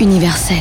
universel.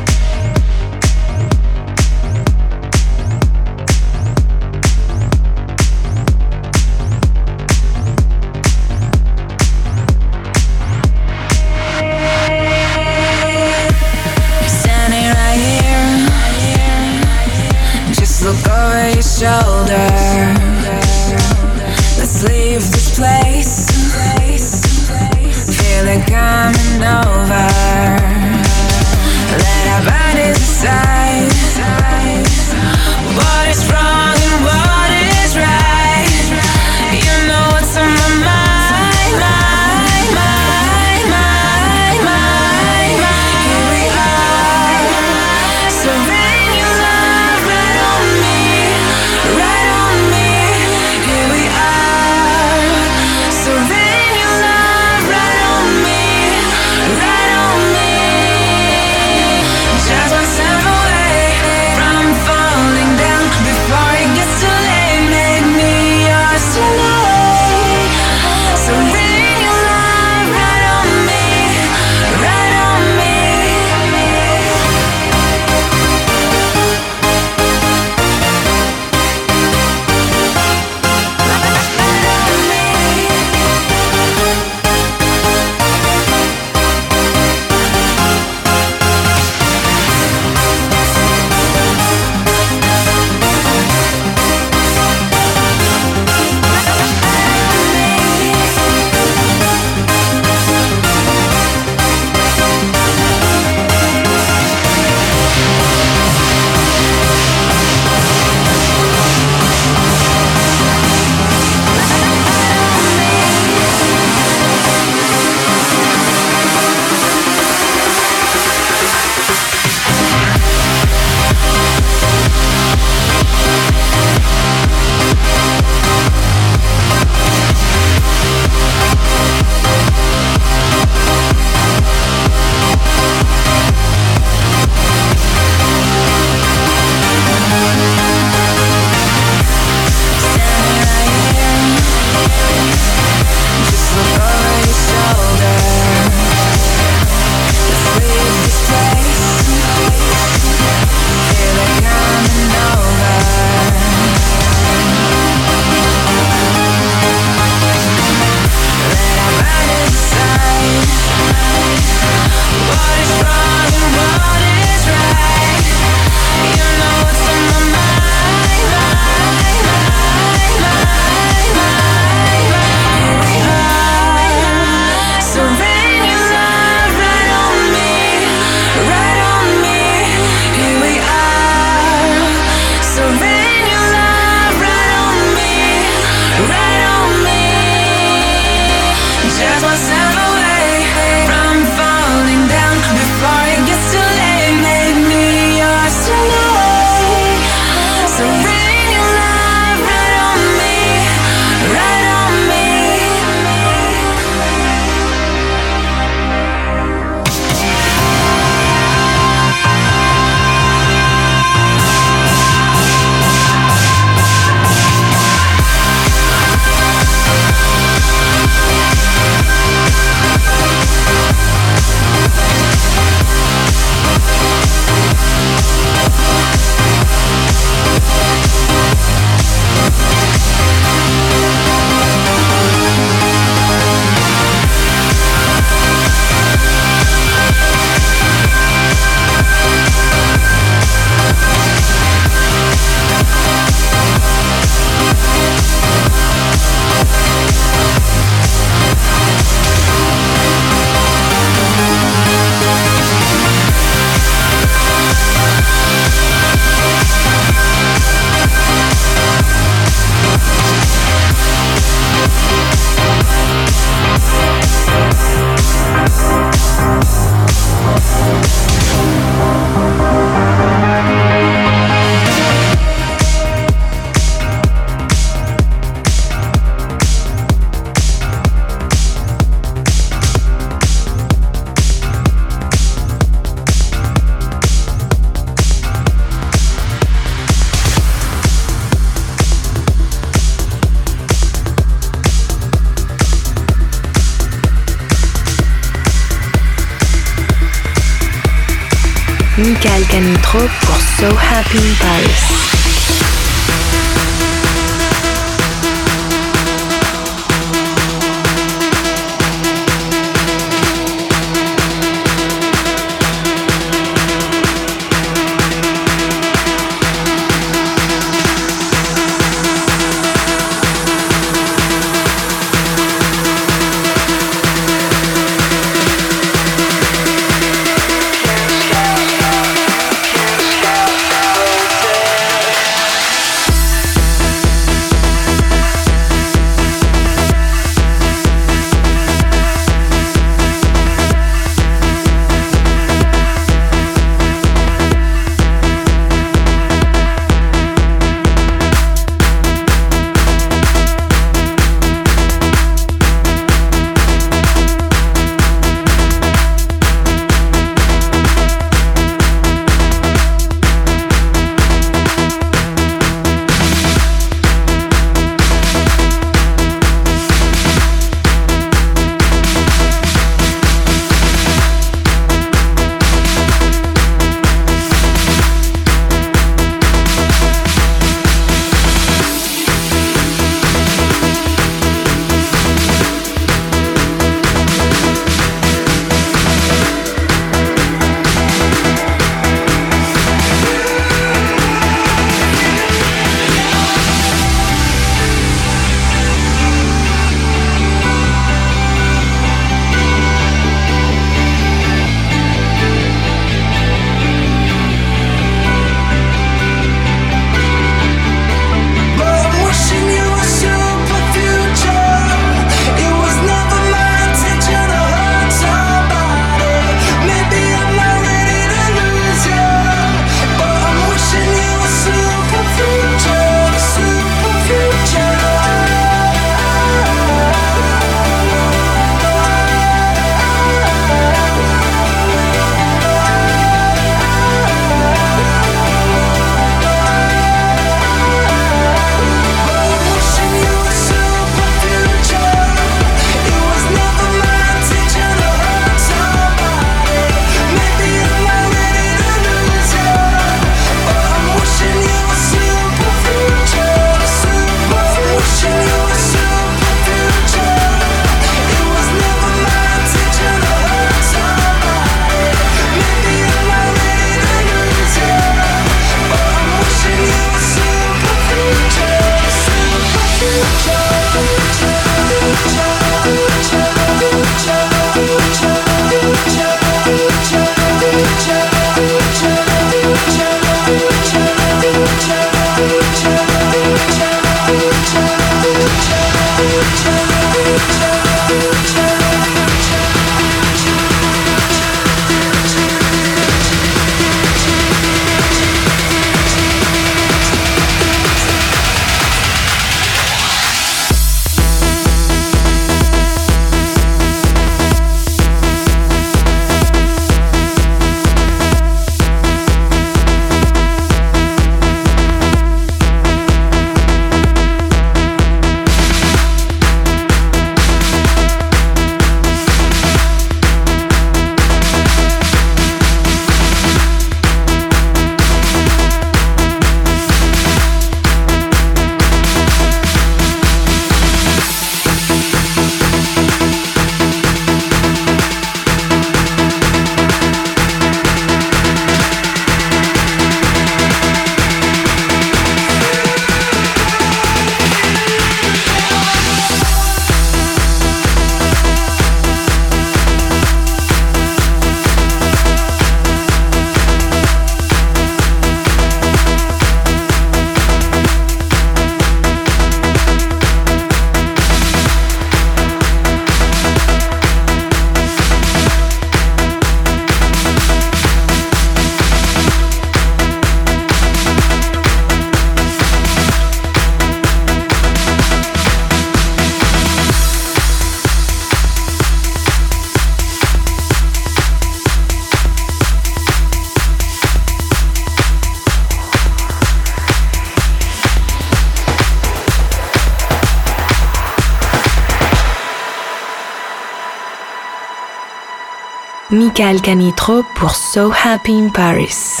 Monica Alcanitro pour So Happy in Paris.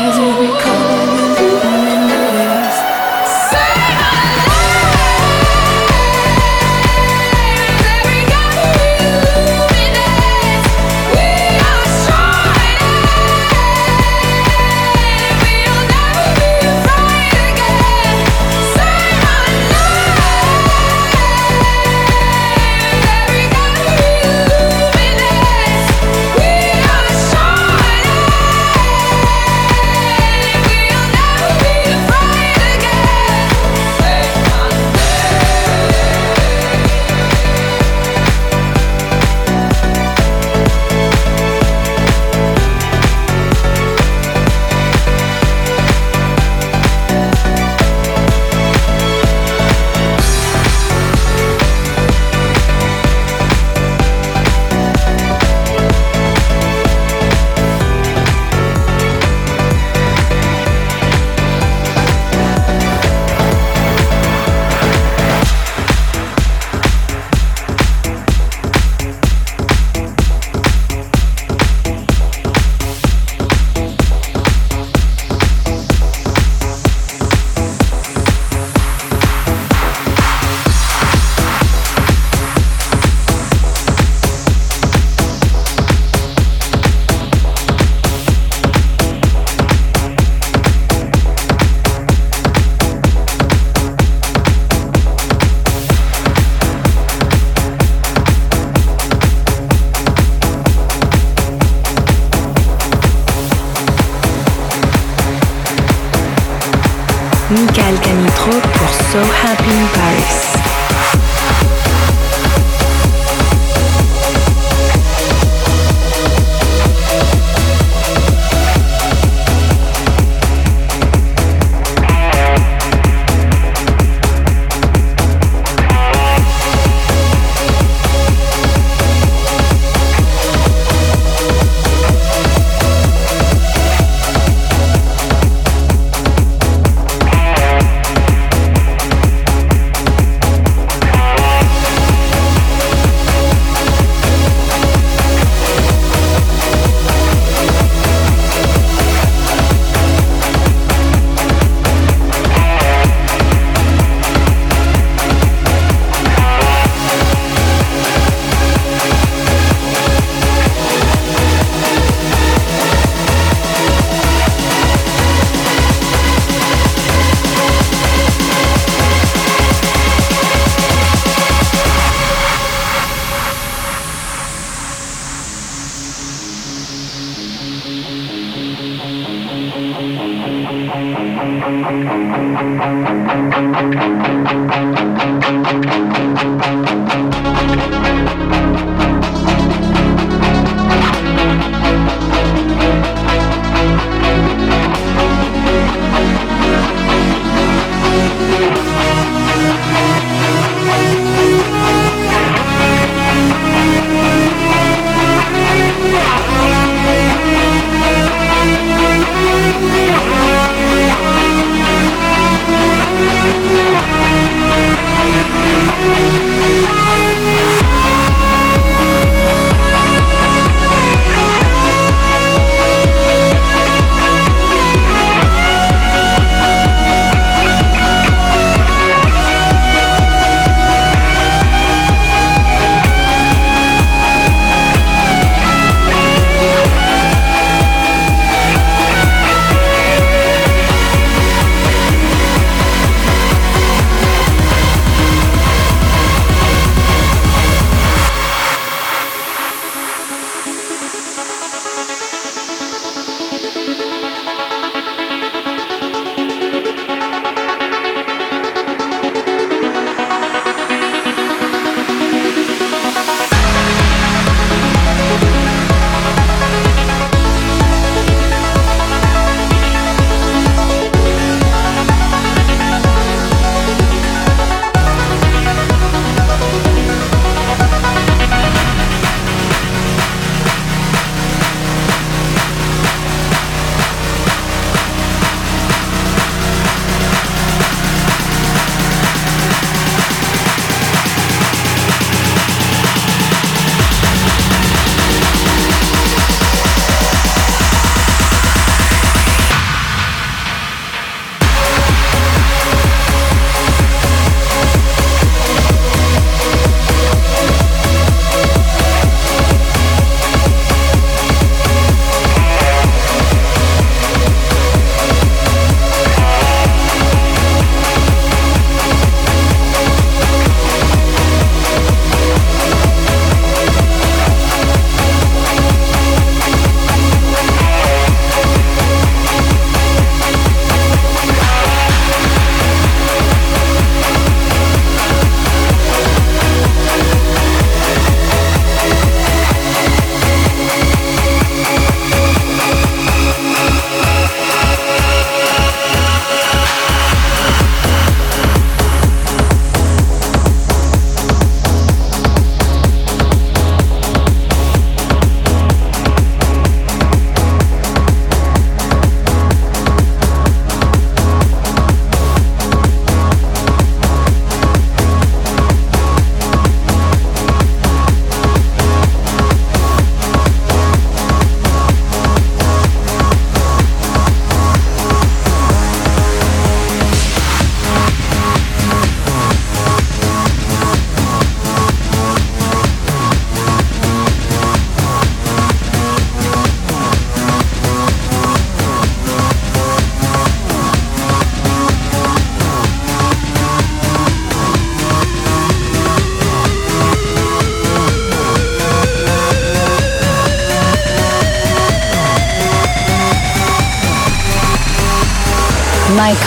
As you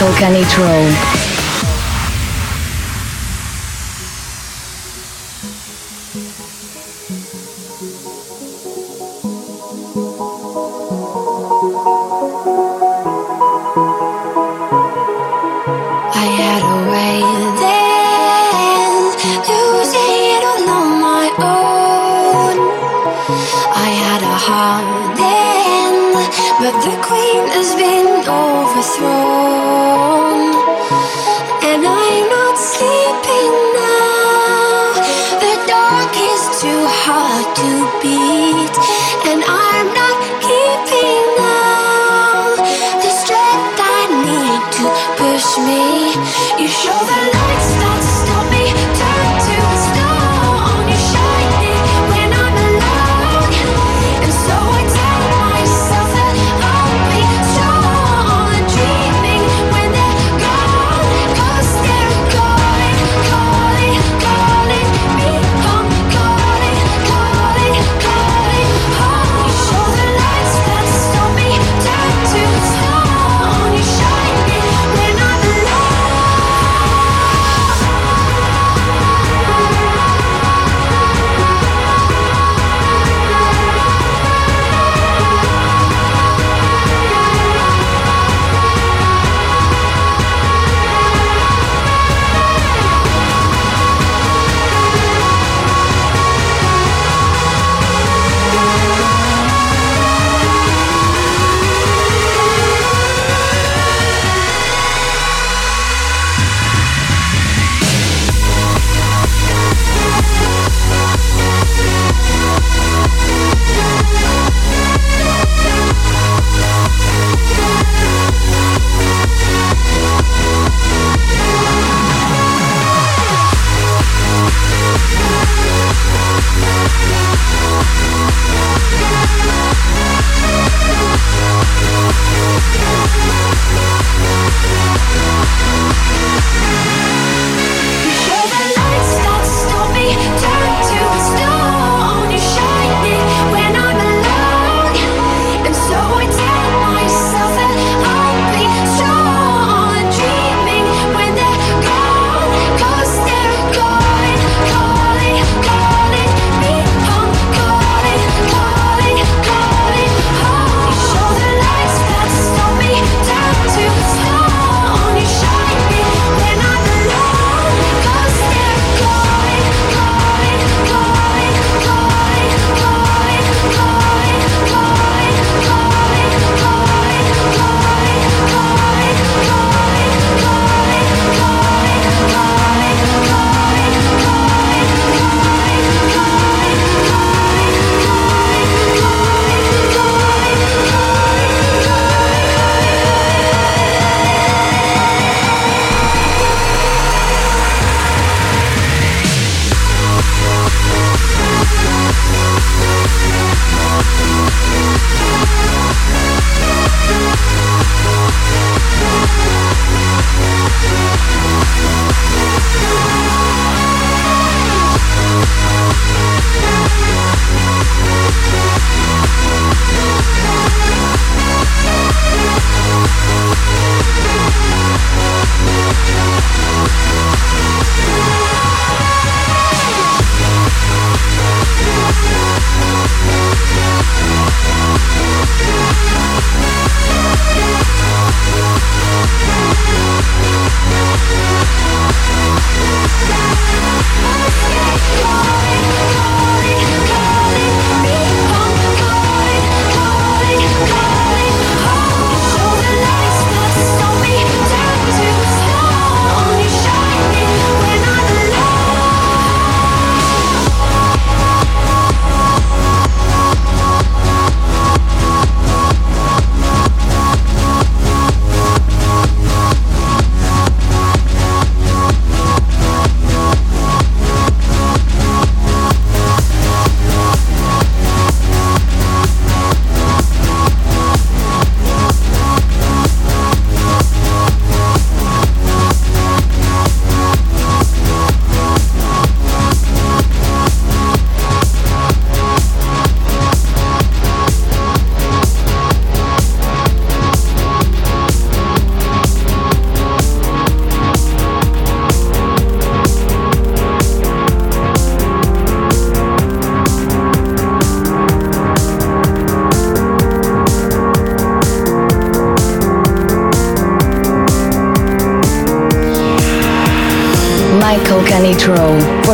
Michael Canitrot.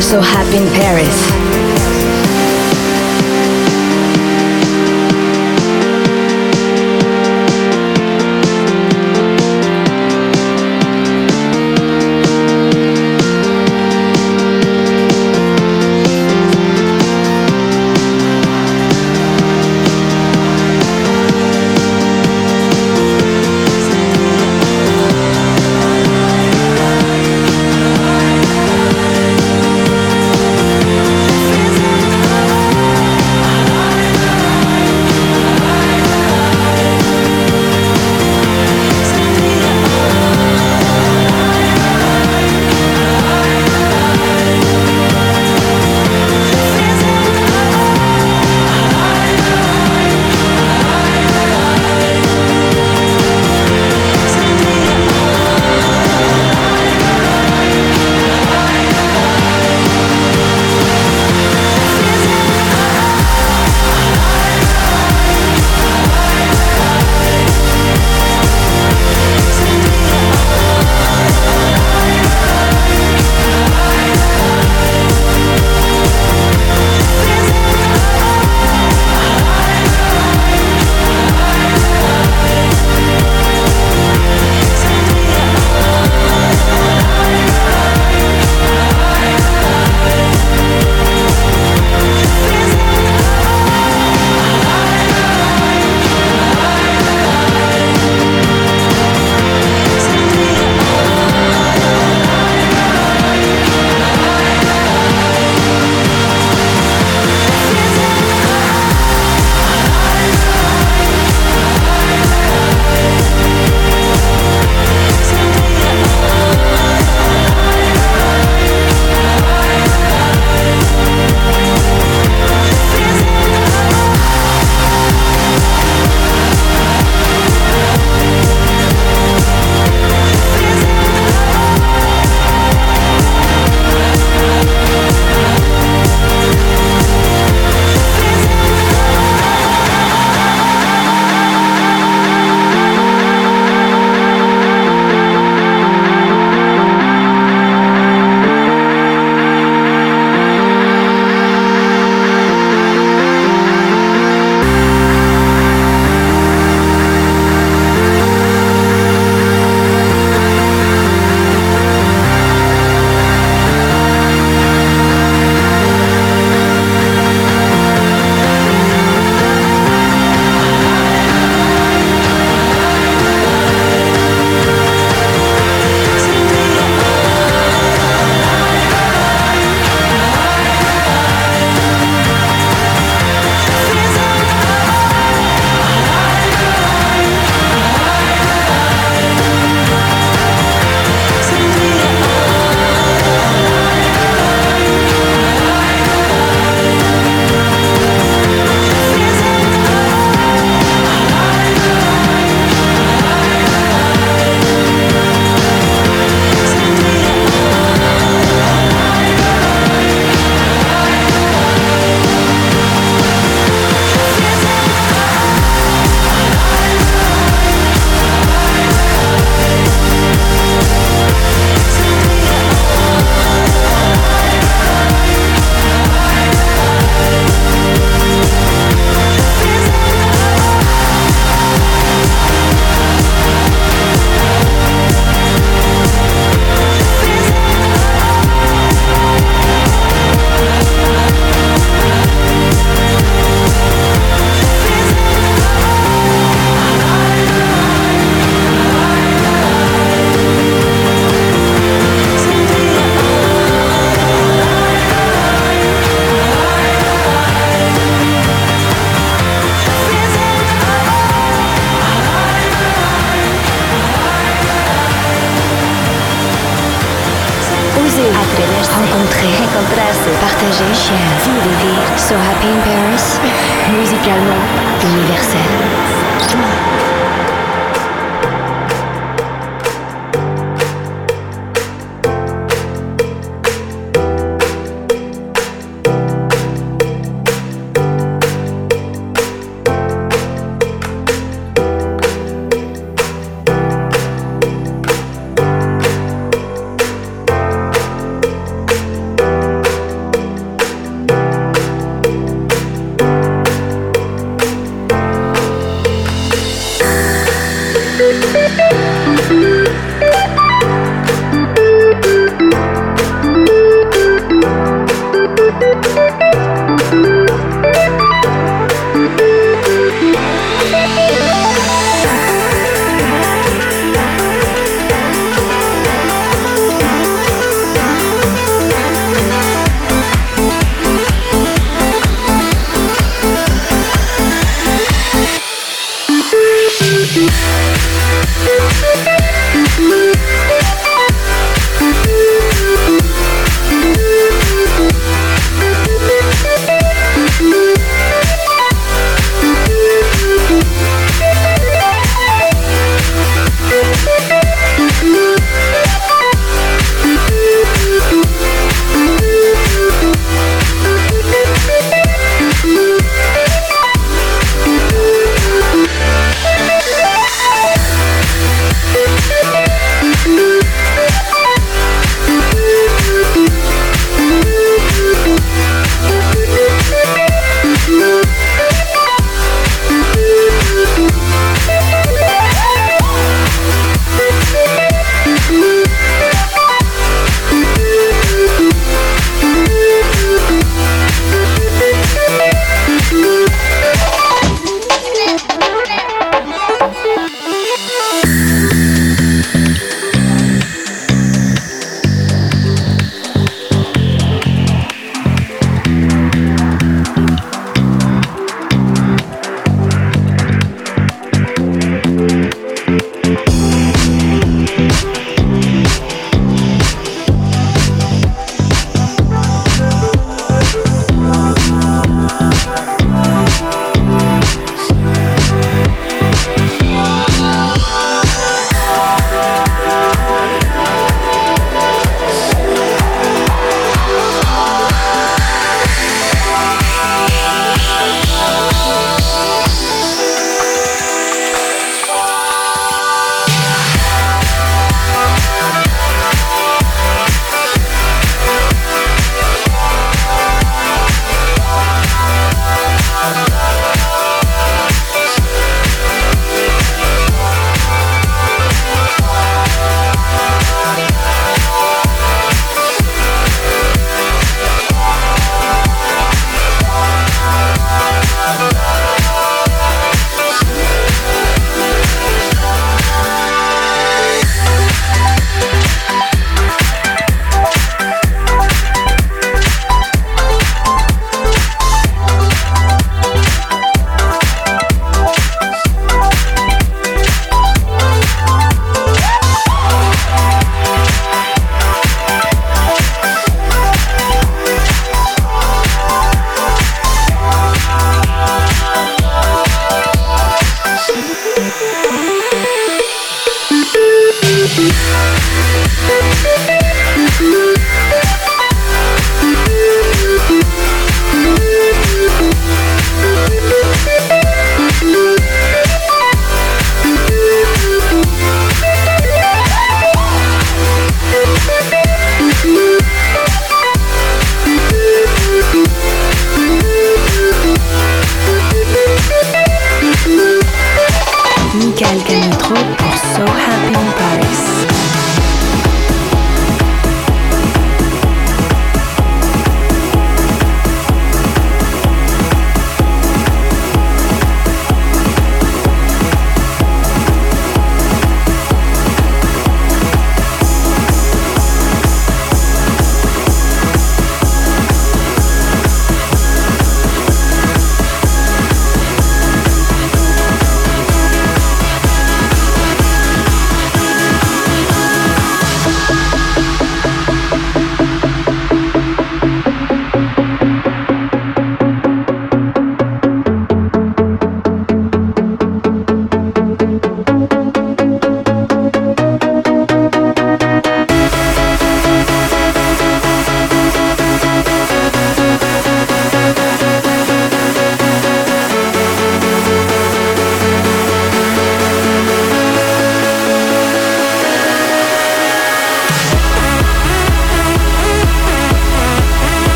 So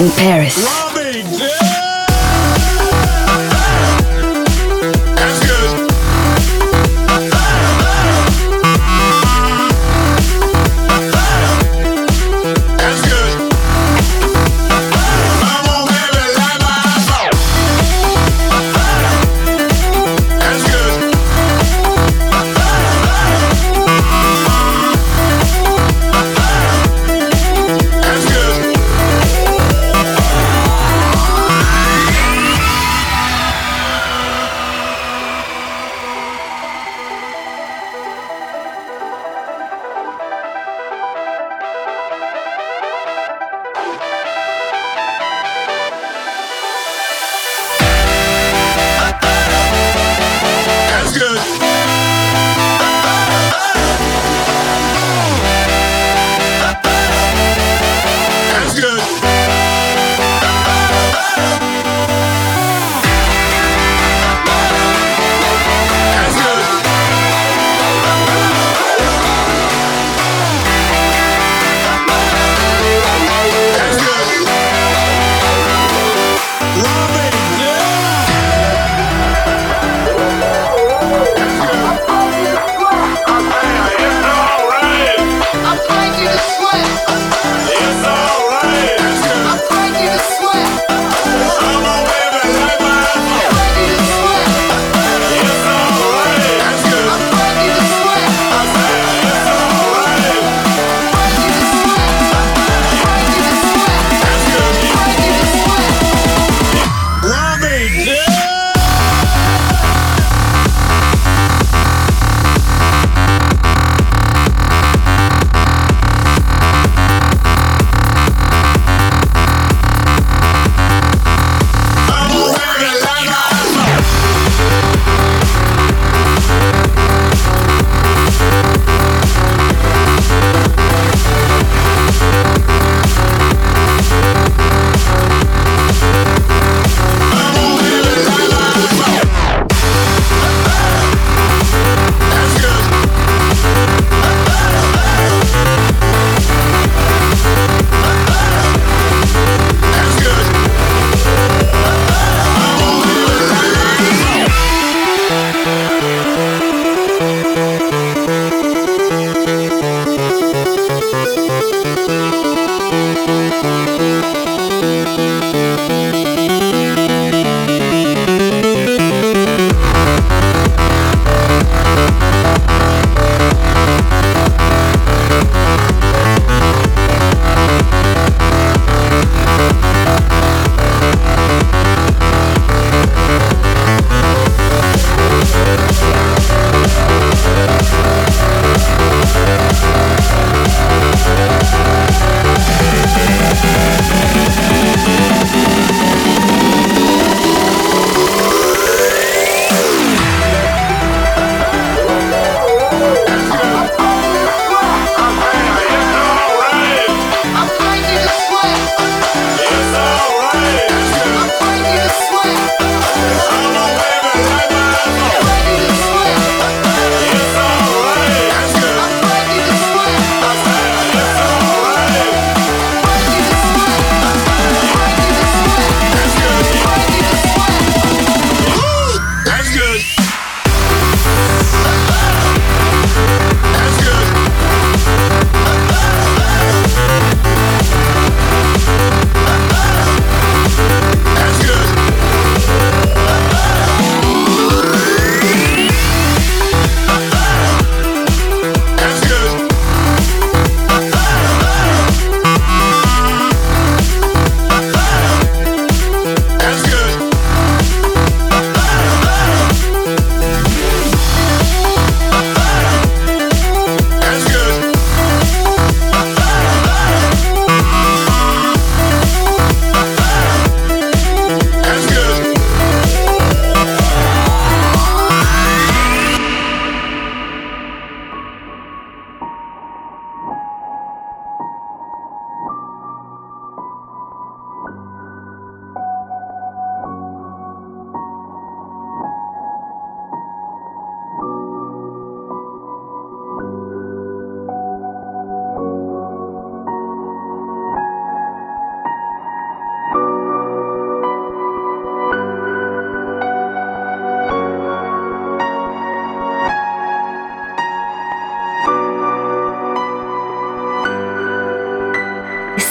in Paris.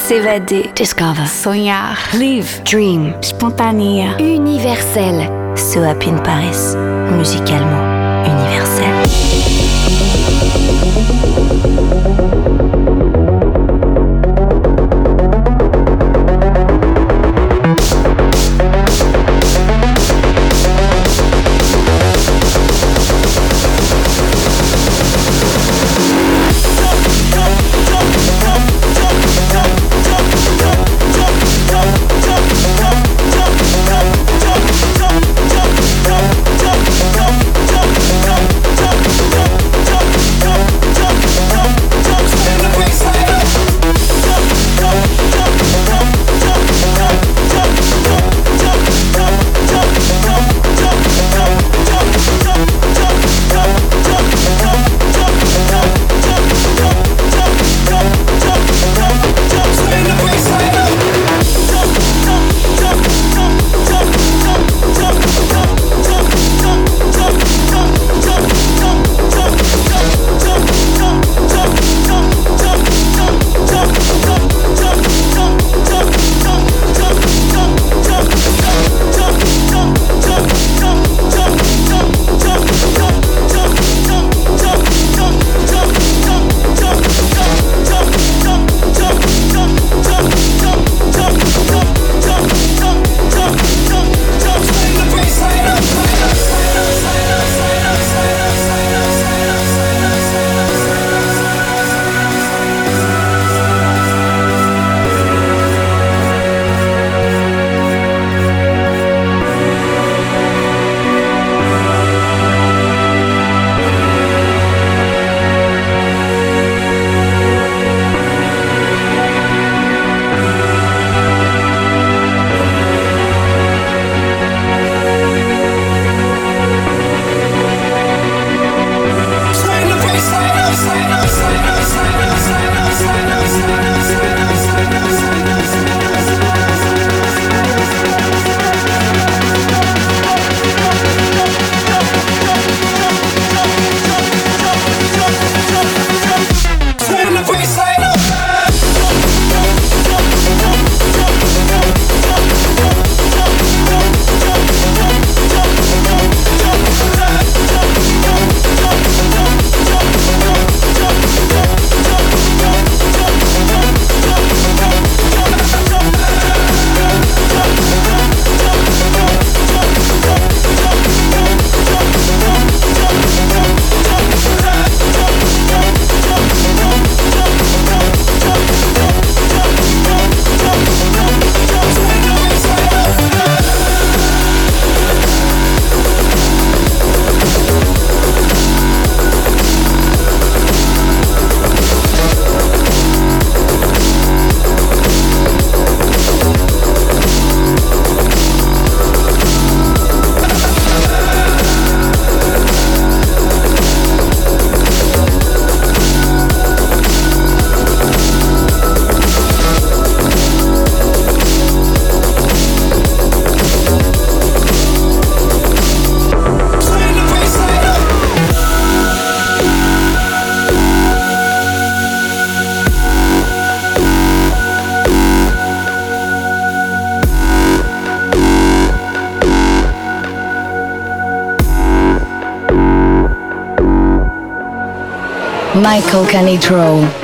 S'évader. Discover. Sonhar. Live. Dream. Spontané. Universel. So Happy in Paris. Musicalement universel. Michael Canitrot.